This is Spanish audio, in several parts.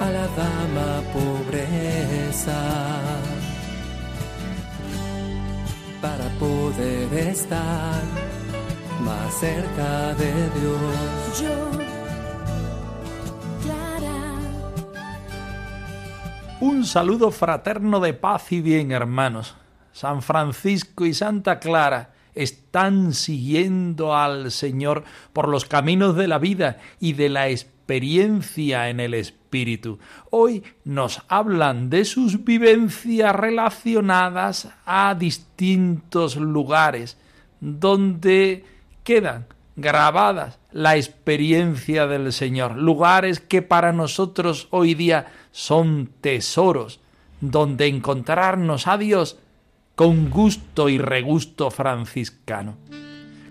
A la dama pobreza, para poder estar más cerca de Dios. Yo, Clara, Un saludo fraterno de paz y bien, hermanos. San Francisco y Santa Clara están siguiendo al Señor por los caminos de la vida y de la experiencia en el Espíritu. Hoy nos hablan de sus vivencias relacionadas a distintos lugares donde quedan grabadas la experiencia del Señor, lugares que para nosotros hoy día son tesoros, donde encontrarnos a Dios con gusto y regusto franciscano.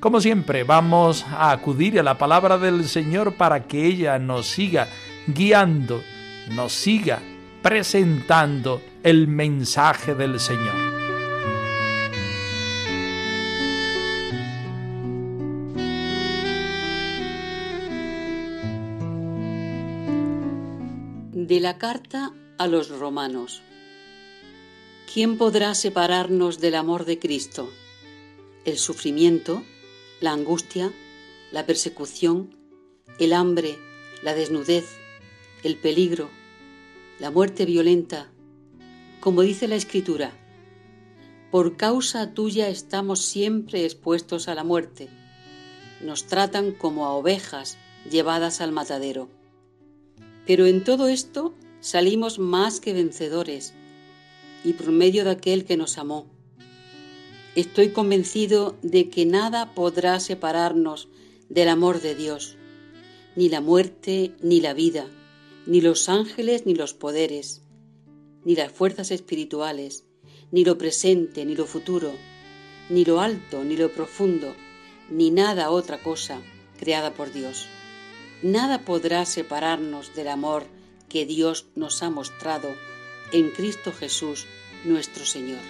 Como siempre, vamos a acudir a la palabra del Señor para que ella nos siga guiando, nos siga presentando el mensaje del Señor. De la carta a los romanos. ¿Quién podrá separarnos del amor de Cristo? El sufrimiento, la angustia, la persecución, el hambre, la desnudez, el peligro, la muerte violenta. Como dice la Escritura, por causa tuya estamos siempre expuestos a la muerte. Nos tratan como a ovejas llevadas al matadero. Pero en todo esto salimos más que vencedores y por medio de aquel que nos amó. Estoy convencido de que nada podrá separarnos del amor de Dios, ni la muerte, ni la vida, ni los ángeles, ni los poderes, ni las fuerzas espirituales, ni lo presente, ni lo futuro, ni lo alto, ni lo profundo, ni nada otra cosa creada por Dios. Nada podrá separarnos del amor que Dios nos ha mostrado en Cristo Jesús nuestro Señor.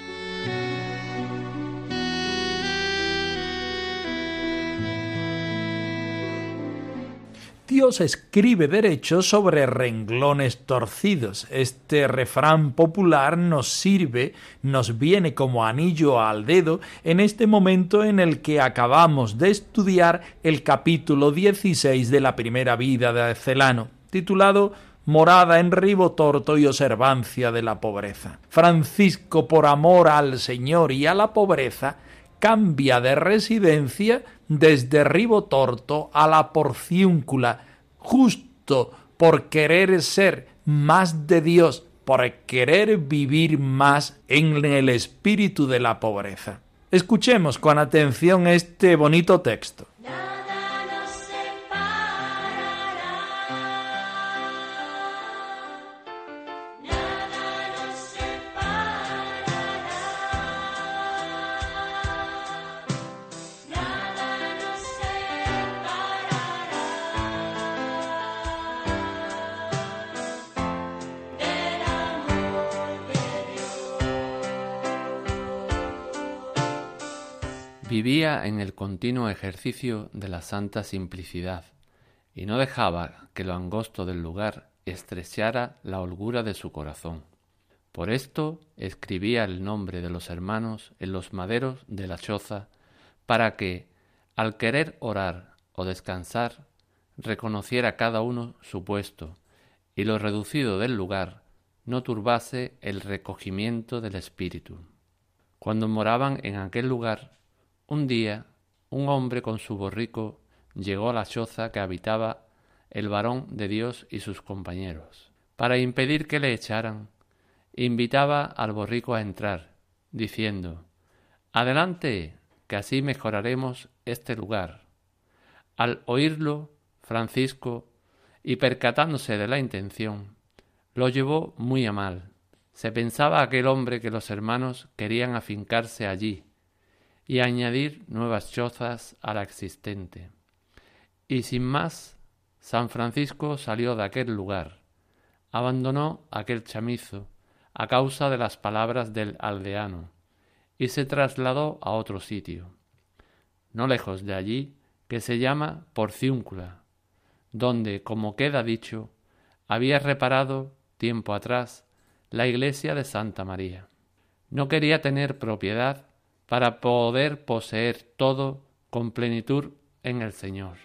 Dios escribe derecho sobre renglones torcidos. Este refrán popular nos sirve, nos viene como anillo al dedo en este momento en el que acabamos de estudiar el capítulo 16 de la primera vida de Celano, titulado morada en ribotorto y observancia de la pobreza. Francisco, por amor al Señor y a la pobreza, cambia de residencia desde Ribotorto a la Porciúncula, justo por querer ser más de Dios, por querer vivir más en el espíritu de la pobreza. Escuchemos con atención este bonito texto. nada Vivía en el continuo ejercicio de la santa simplicidad y no dejaba que lo angosto del lugar estrechara la holgura de su corazón. Por esto escribía el nombre de los hermanos en los maderos de la choza, para que, al querer orar o descansar, reconociera cada uno su puesto, y lo reducido del lugar no turbase el recogimiento del espíritu. Cuando moraban en aquel lugar, un día un hombre con su borrico llegó a la choza que habitaba el varón de Dios y sus compañeros. Para impedir que le echaran, invitaba al borrico a entrar, diciendo Adelante, que así mejoraremos este lugar. Al oírlo, Francisco, y percatándose de la intención, lo llevó muy a mal, Se pensaba aquel hombre que los hermanos querían afincarse allí y añadir nuevas chozas a la existente. Y sin más, San Francisco salió de aquel lugar, abandonó aquel chamizo a causa de las palabras del aldeano y se trasladó a otro sitio, no lejos de allí, que se llama Porciúncula, donde, como queda dicho, había reparado tiempo atrás la iglesia de Santa María. No quería tener propiedad para poder poseer todo con plenitud en el Señor.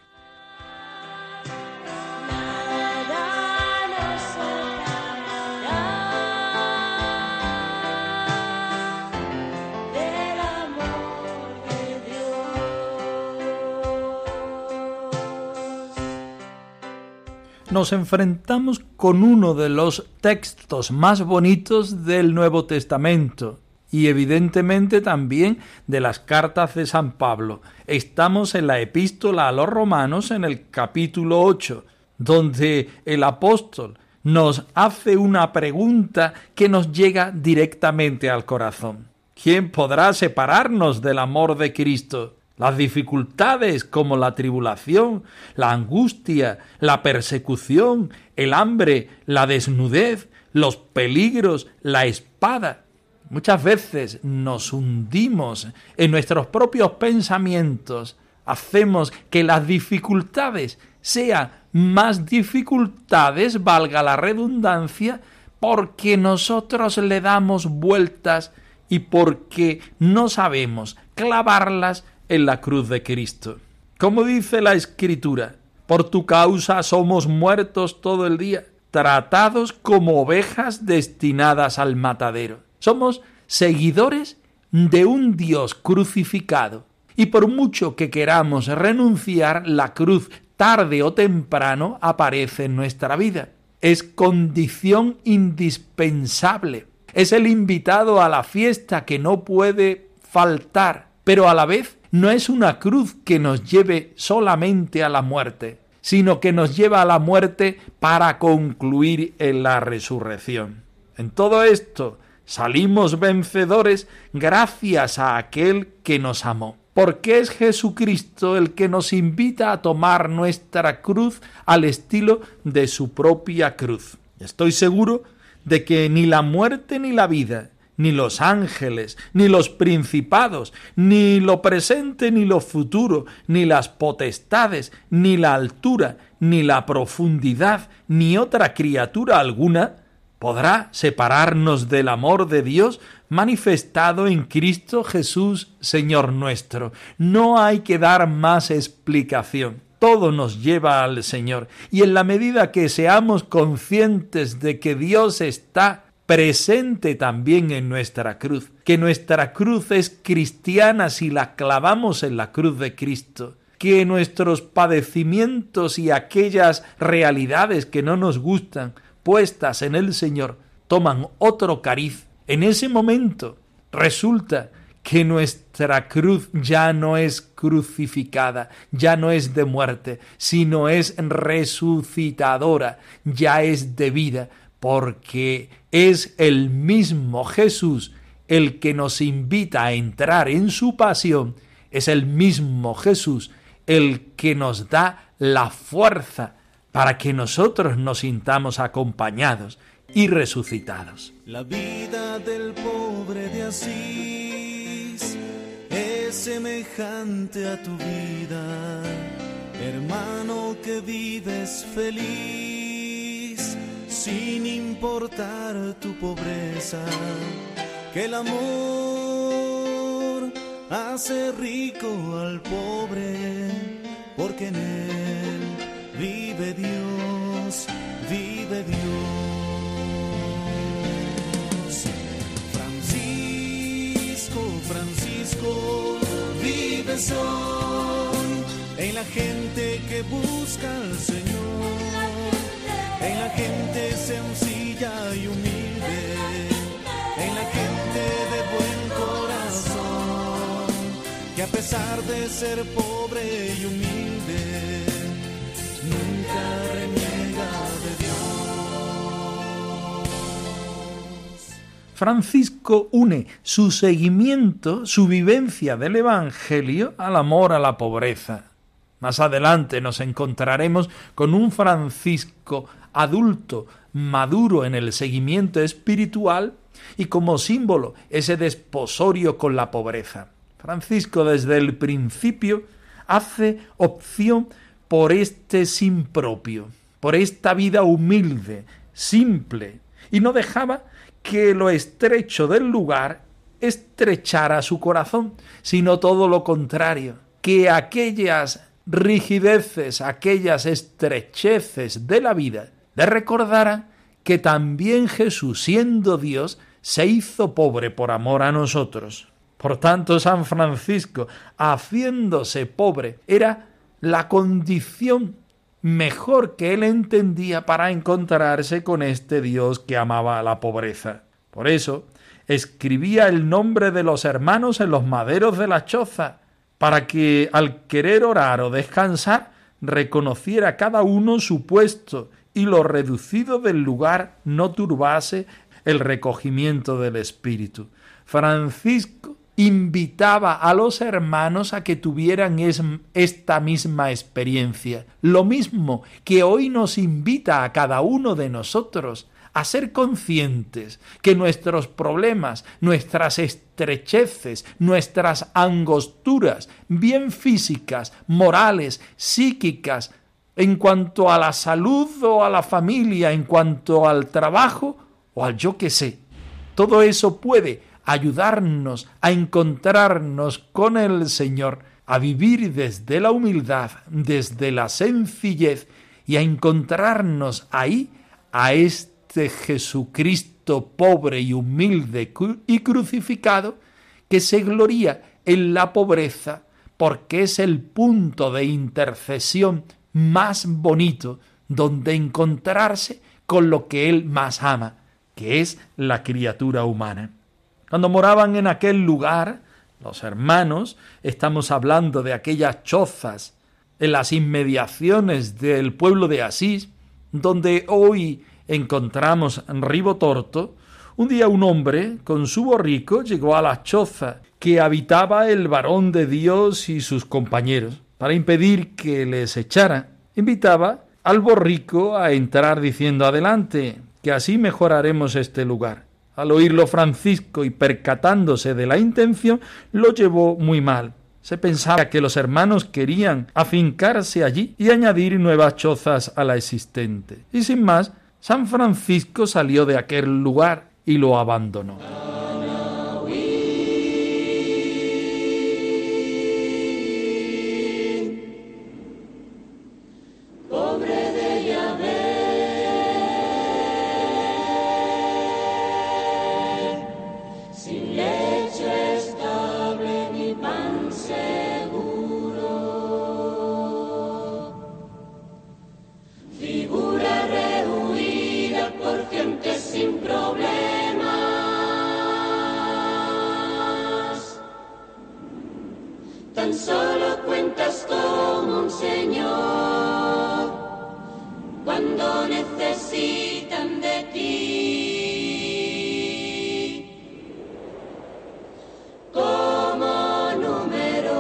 Nos enfrentamos con uno de los textos más bonitos del Nuevo Testamento y evidentemente también de las cartas de San Pablo. Estamos en la epístola a los romanos en el capítulo 8, donde el apóstol nos hace una pregunta que nos llega directamente al corazón. ¿Quién podrá separarnos del amor de Cristo? Las dificultades como la tribulación, la angustia, la persecución, el hambre, la desnudez, los peligros, la espada. Muchas veces nos hundimos en nuestros propios pensamientos, hacemos que las dificultades sean más dificultades, valga la redundancia, porque nosotros le damos vueltas y porque no sabemos clavarlas en la cruz de Cristo. Como dice la Escritura, por tu causa somos muertos todo el día, tratados como ovejas destinadas al matadero. Somos seguidores de un Dios crucificado. Y por mucho que queramos renunciar, la cruz tarde o temprano aparece en nuestra vida. Es condición indispensable. Es el invitado a la fiesta que no puede faltar, pero a la vez no es una cruz que nos lleve solamente a la muerte, sino que nos lleva a la muerte para concluir en la resurrección. En todo esto salimos vencedores gracias a aquel que nos amó, porque es Jesucristo el que nos invita a tomar nuestra cruz al estilo de su propia cruz. Estoy seguro de que ni la muerte ni la vida, ni los ángeles, ni los principados, ni lo presente ni lo futuro, ni las potestades, ni la altura, ni la profundidad, ni otra criatura alguna, podrá separarnos del amor de Dios manifestado en Cristo Jesús, Señor nuestro. No hay que dar más explicación. Todo nos lleva al Señor. Y en la medida que seamos conscientes de que Dios está presente también en nuestra cruz, que nuestra cruz es cristiana si la clavamos en la cruz de Cristo, que nuestros padecimientos y aquellas realidades que no nos gustan puestas en el Señor toman otro cariz. En ese momento resulta que nuestra cruz ya no es crucificada, ya no es de muerte, sino es resucitadora, ya es de vida, porque es el mismo Jesús el que nos invita a entrar en su pasión, es el mismo Jesús el que nos da la fuerza para que nosotros nos sintamos acompañados y resucitados. La vida del pobre de Asís es semejante a tu vida, hermano que vives feliz sin importar tu pobreza, que el amor hace rico al pobre, porque en él en la gente que busca al Señor, en la gente sencilla y humilde, en la gente de buen corazón, que a pesar de ser pobre y humilde, nunca reniega Francisco une su seguimiento, su vivencia del Evangelio al amor a la pobreza. Más adelante nos encontraremos con un Francisco adulto, maduro en el seguimiento espiritual y como símbolo ese desposorio con la pobreza. Francisco desde el principio hace opción por este sin propio, por esta vida humilde, simple, y no dejaba que lo estrecho del lugar estrechara su corazón, sino todo lo contrario, que aquellas rigideces, aquellas estrecheces de la vida, le recordaran que también Jesús, siendo Dios, se hizo pobre por amor a nosotros. Por tanto, San Francisco, haciéndose pobre, era la condición mejor que él entendía para encontrarse con este Dios que amaba la pobreza. Por eso, escribía el nombre de los hermanos en los maderos de la choza, para que al querer orar o descansar, reconociera cada uno su puesto y lo reducido del lugar no turbase el recogimiento del espíritu. Francisco invitaba a los hermanos a que tuvieran es, esta misma experiencia, lo mismo que hoy nos invita a cada uno de nosotros a ser conscientes que nuestros problemas, nuestras estrecheces, nuestras angosturas, bien físicas, morales, psíquicas, en cuanto a la salud o a la familia, en cuanto al trabajo o al yo que sé, todo eso puede ayudarnos a encontrarnos con el Señor, a vivir desde la humildad, desde la sencillez y a encontrarnos ahí a este Jesucristo pobre y humilde y crucificado que se gloría en la pobreza porque es el punto de intercesión más bonito donde encontrarse con lo que Él más ama, que es la criatura humana. Cuando moraban en aquel lugar, los hermanos, estamos hablando de aquellas chozas en las inmediaciones del pueblo de Asís, donde hoy encontramos Ribotorto, un día un hombre con su borrico llegó a la choza que habitaba el varón de Dios y sus compañeros. Para impedir que les echara, invitaba al borrico a entrar diciendo adelante, que así mejoraremos este lugar. Al oírlo Francisco y percatándose de la intención, lo llevó muy mal. Se pensaba que los hermanos querían afincarse allí y añadir nuevas chozas a la existente. Y sin más, San Francisco salió de aquel lugar y lo abandonó. Cuando necesitan de ti. como número.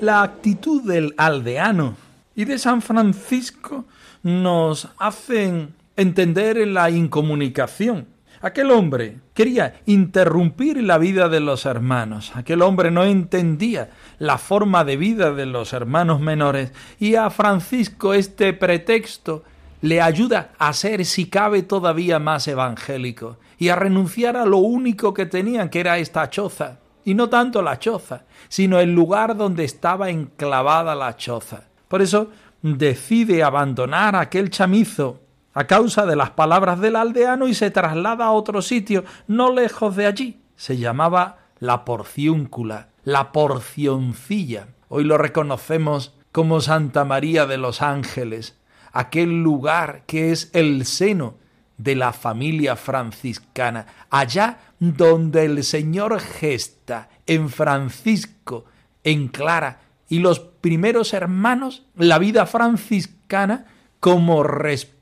La actitud del aldeano y de San Francisco nos hacen entender la incomunicación. Aquel hombre quería interrumpir la vida de los hermanos. Aquel hombre no entendía la forma de vida de los hermanos menores y a Francisco este pretexto le ayuda a ser, si cabe, todavía más evangélico y a renunciar a lo único que tenían, que era esta choza. Y no tanto la choza, sino el lugar donde estaba enclavada la choza. Por eso decide abandonar aquel chamizo a causa de las palabras del aldeano y se traslada a otro sitio no lejos de allí. Se llamaba la porciúncula, la porcioncilla. Hoy lo reconocemos como Santa María de los Ángeles, aquel lugar que es el seno de la familia franciscana, allá donde el Señor gesta en Francisco, en Clara y los primeros hermanos la vida franciscana como respuesta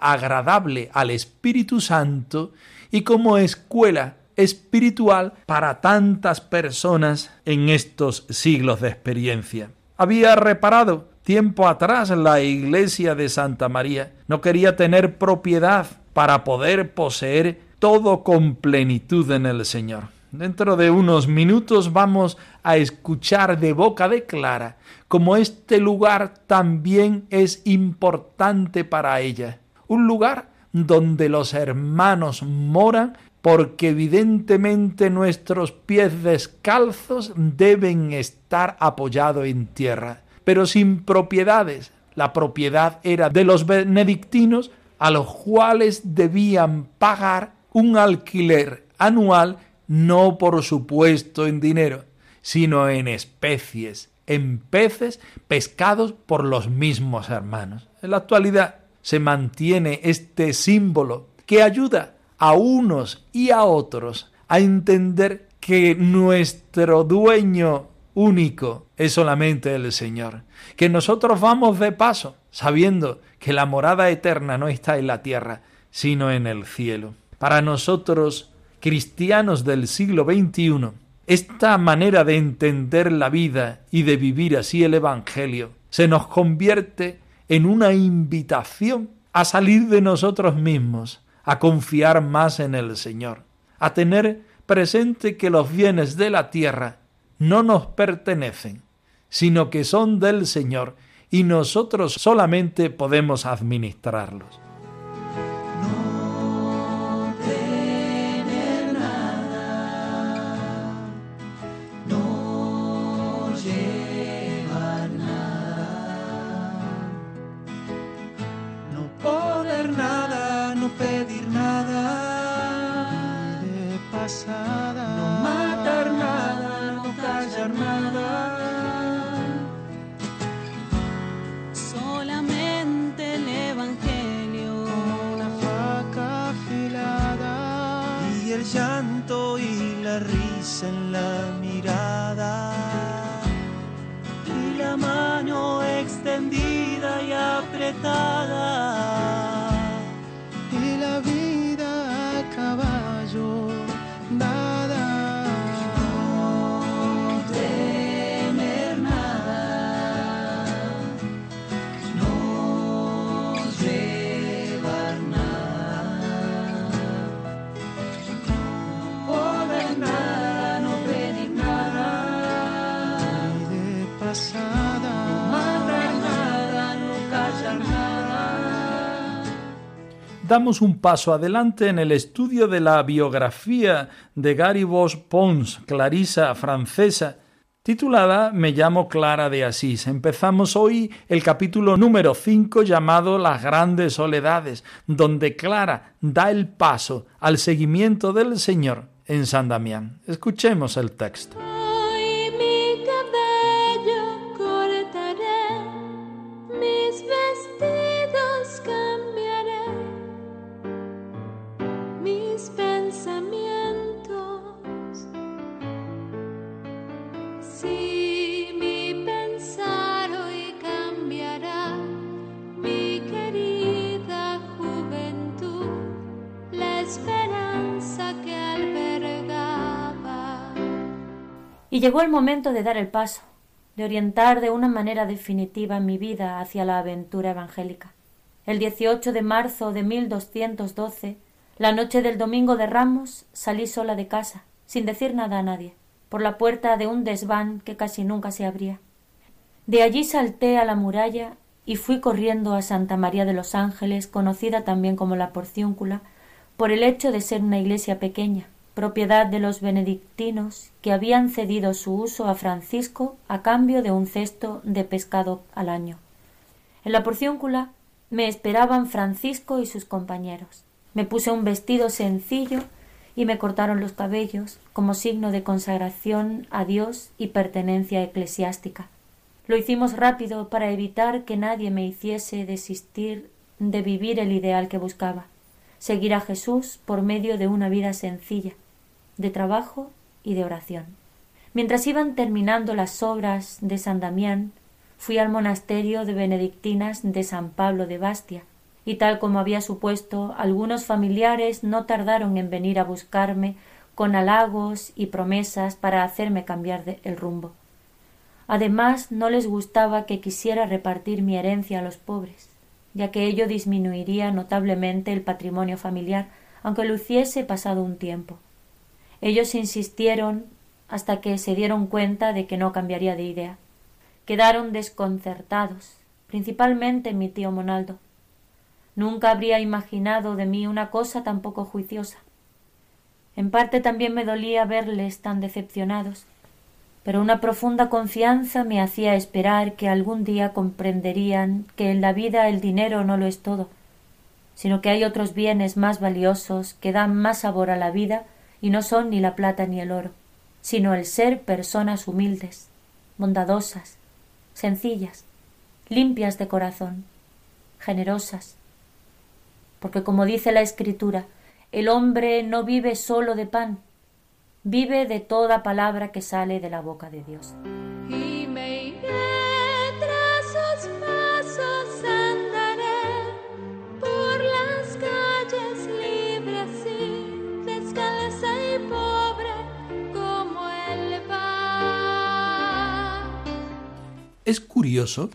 agradable al Espíritu Santo y como escuela espiritual para tantas personas en estos siglos de experiencia. Había reparado tiempo atrás la iglesia de Santa María. No quería tener propiedad para poder poseer todo con plenitud en el Señor. Dentro de unos minutos vamos a escuchar de boca de Clara cómo este lugar también es importante para ella. Un lugar donde los hermanos moran porque evidentemente nuestros pies descalzos deben estar apoyados en tierra, pero sin propiedades. La propiedad era de los benedictinos a los cuales debían pagar un alquiler anual no por supuesto en dinero, sino en especies, en peces pescados por los mismos hermanos. En la actualidad se mantiene este símbolo que ayuda a unos y a otros a entender que nuestro dueño único es solamente el Señor, que nosotros vamos de paso, sabiendo que la morada eterna no está en la tierra, sino en el cielo. Para nosotros, cristianos del siglo XXI, esta manera de entender la vida y de vivir así el Evangelio se nos convierte en una invitación a salir de nosotros mismos, a confiar más en el Señor, a tener presente que los bienes de la tierra no nos pertenecen, sino que son del Señor y nosotros solamente podemos administrarlos. Damos un paso adelante en el estudio de la biografía de Gary Bosch Pons, clarisa francesa, titulada Me llamo Clara de Asís. Empezamos hoy el capítulo número 5 llamado Las grandes soledades, donde Clara da el paso al seguimiento del Señor en San Damián. Escuchemos el texto. Y llegó el momento de dar el paso, de orientar de una manera definitiva mi vida hacia la aventura evangélica. El 18 de marzo de 1212, la noche del domingo de Ramos, salí sola de casa, sin decir nada a nadie, por la puerta de un desván que casi nunca se abría. De allí salté a la muralla y fui corriendo a Santa María de los Ángeles, conocida también como la Porciúncula, por el hecho de ser una iglesia pequeña, propiedad de los benedictinos que habían cedido su uso a Francisco a cambio de un cesto de pescado al año. En la porciúncula me esperaban Francisco y sus compañeros. Me puse un vestido sencillo y me cortaron los cabellos como signo de consagración a Dios y pertenencia eclesiástica. Lo hicimos rápido para evitar que nadie me hiciese desistir de vivir el ideal que buscaba. seguir a Jesús por medio de una vida sencilla, de trabajo y de oración. Mientras iban terminando las obras de San Damián, fui al monasterio de benedictinas de San Pablo de Bastia, y tal como había supuesto, algunos familiares no tardaron en venir a buscarme con halagos y promesas para hacerme cambiar de el rumbo. Además, no les gustaba que quisiera repartir mi herencia a los pobres, ya que ello disminuiría notablemente el patrimonio familiar, aunque lo hiciese pasado un tiempo. Ellos insistieron hasta que se dieron cuenta de que no cambiaría de idea. Quedaron desconcertados, principalmente mi tío Monaldo. Nunca habría imaginado de mí una cosa tan poco juiciosa. En parte también me dolía verles tan decepcionados, pero una profunda confianza me hacía esperar que algún día comprenderían que en la vida el dinero no lo es todo, sino que hay otros bienes más valiosos que dan más sabor a la vida y no son ni la plata ni el oro, sino el ser personas humildes, bondadosas, sencillas, limpias de corazón, generosas, porque como dice la Escritura, el hombre no vive solo de pan, vive de toda palabra que sale de la boca de Dios. Es curioso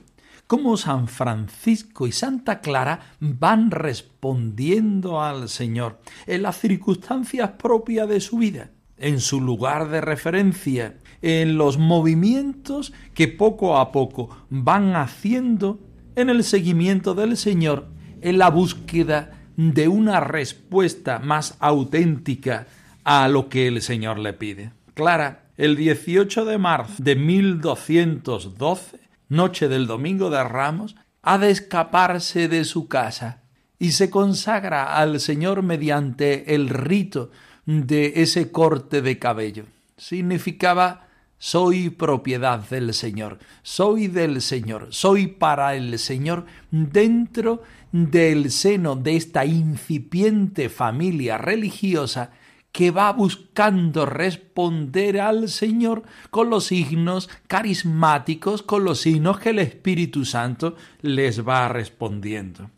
cómo San Francisco y Santa Clara van respondiendo al Señor en las circunstancias propias de su vida, en su lugar de referencia, en los movimientos que poco a poco van haciendo en el seguimiento del Señor, en la búsqueda de una respuesta más auténtica a lo que el Señor le pide. Clara, el 18 de marzo de 1212, noche del domingo de Ramos, ha de escaparse de su casa y se consagra al Señor mediante el rito de ese corte de cabello. Significaba soy propiedad del Señor, soy del Señor, soy para el Señor dentro del seno de esta incipiente familia religiosa que va buscando responder al Señor con los signos carismáticos, con los signos que el Espíritu Santo les va respondiendo.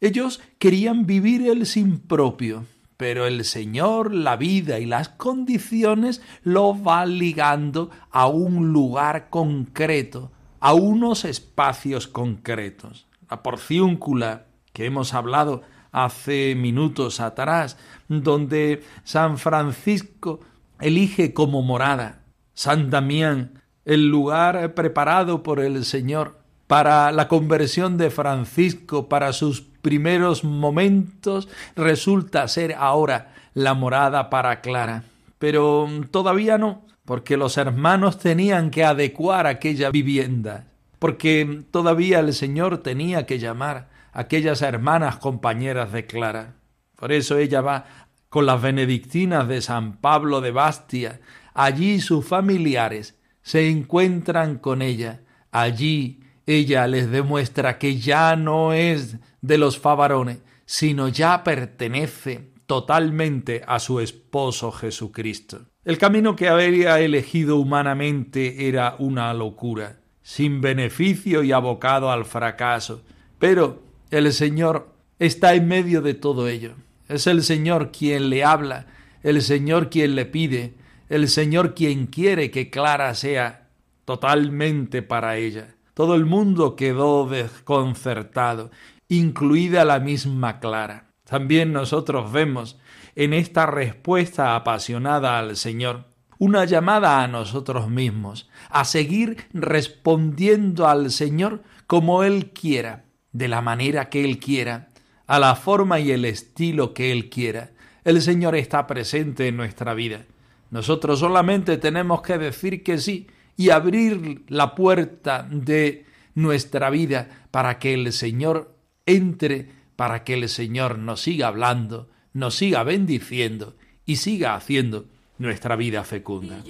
Ellos querían vivir el sin propio, pero el Señor, la vida y las condiciones lo va ligando a un lugar concreto, a unos espacios concretos. La porciúncula que hemos hablado hace minutos atrás, donde San Francisco elige como morada San Damián, el lugar preparado por el Señor para la conversión de Francisco, para sus primeros momentos, resulta ser ahora la morada para Clara. Pero todavía no, porque los hermanos tenían que adecuar aquella vivienda, porque todavía el Señor tenía que llamar aquellas hermanas compañeras de Clara. Por eso ella va con las benedictinas de San Pablo de Bastia. Allí sus familiares se encuentran con ella. Allí ella les demuestra que ya no es de los favarones, sino ya pertenece totalmente a su esposo Jesucristo. El camino que había elegido humanamente era una locura, sin beneficio y abocado al fracaso, pero el Señor está en medio de todo ello. Es el Señor quien le habla, el Señor quien le pide, el Señor quien quiere que Clara sea totalmente para ella. Todo el mundo quedó desconcertado, incluida la misma Clara. También nosotros vemos en esta respuesta apasionada al Señor una llamada a nosotros mismos, a seguir respondiendo al Señor como Él quiera, de la manera que Él quiera, a la forma y el estilo que Él quiera. El Señor está presente en nuestra vida. Nosotros solamente tenemos que decir que sí y abrir la puerta de nuestra vida para que el Señor entre, para que el Señor nos siga hablando, nos siga bendiciendo y siga haciendo nuestra vida fecunda.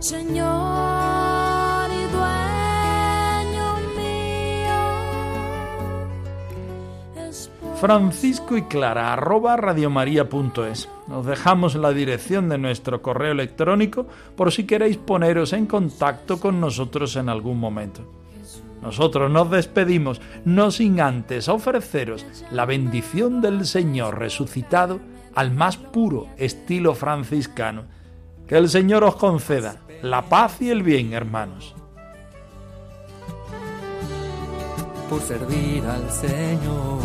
Señor y dueño mío. Francisco y Clara, arroba radiomaria.es. Nos dejamos la dirección de nuestro correo electrónico por si queréis poneros en contacto con nosotros en algún momento. Nosotros nos despedimos, no sin antes ofreceros la bendición del Señor resucitado al más puro estilo franciscano. Que el Señor os conceda la paz y el bien, hermanos. Por servir al Señor.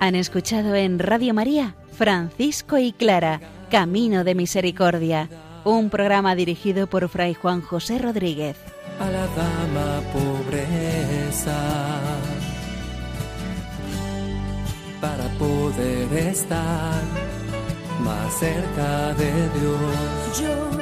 Han escuchado en Radio María Francisco y Clara, Camino de Misericordia, un programa dirigido por Fray Juan José Rodríguez. A la dama pobreza. Para poder estar más cerca de Dios. Yo